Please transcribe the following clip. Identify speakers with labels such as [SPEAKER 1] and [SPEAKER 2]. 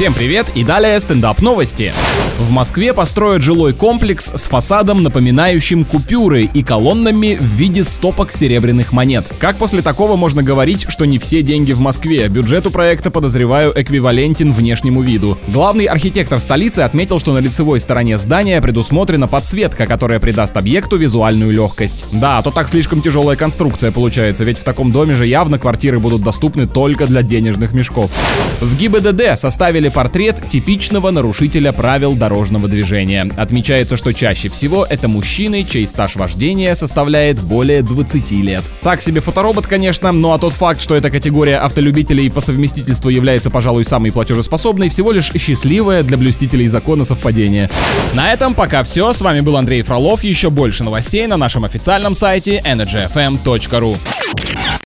[SPEAKER 1] Всем привет и далее стендап новости. В Москве построят жилой комплекс с фасадом, напоминающим купюры и колоннами в виде стопок серебряных монет. Как после такого можно говорить, что не все деньги в Москве? Бюджету проекта, подозреваю, эквивалентен внешнему виду. Главный архитектор столицы отметил, что на лицевой стороне здания предусмотрена подсветка, которая придаст объекту визуальную легкость. Да, а то так слишком тяжелая конструкция получается, ведь в таком доме же явно квартиры будут доступны только для денежных мешков. В ГИБДД составили портрет типичного нарушителя правил дорожного движения. Отмечается, что чаще всего это мужчины, чей стаж вождения составляет более 20 лет. Так себе фоторобот, конечно, ну а тот факт, что эта категория автолюбителей по совместительству является, пожалуй, самой платежеспособной, всего лишь счастливое для блюстителей закона совпадение. На этом пока все. С вами был Андрей Фролов. Еще больше новостей на нашем официальном сайте energyfm.ru.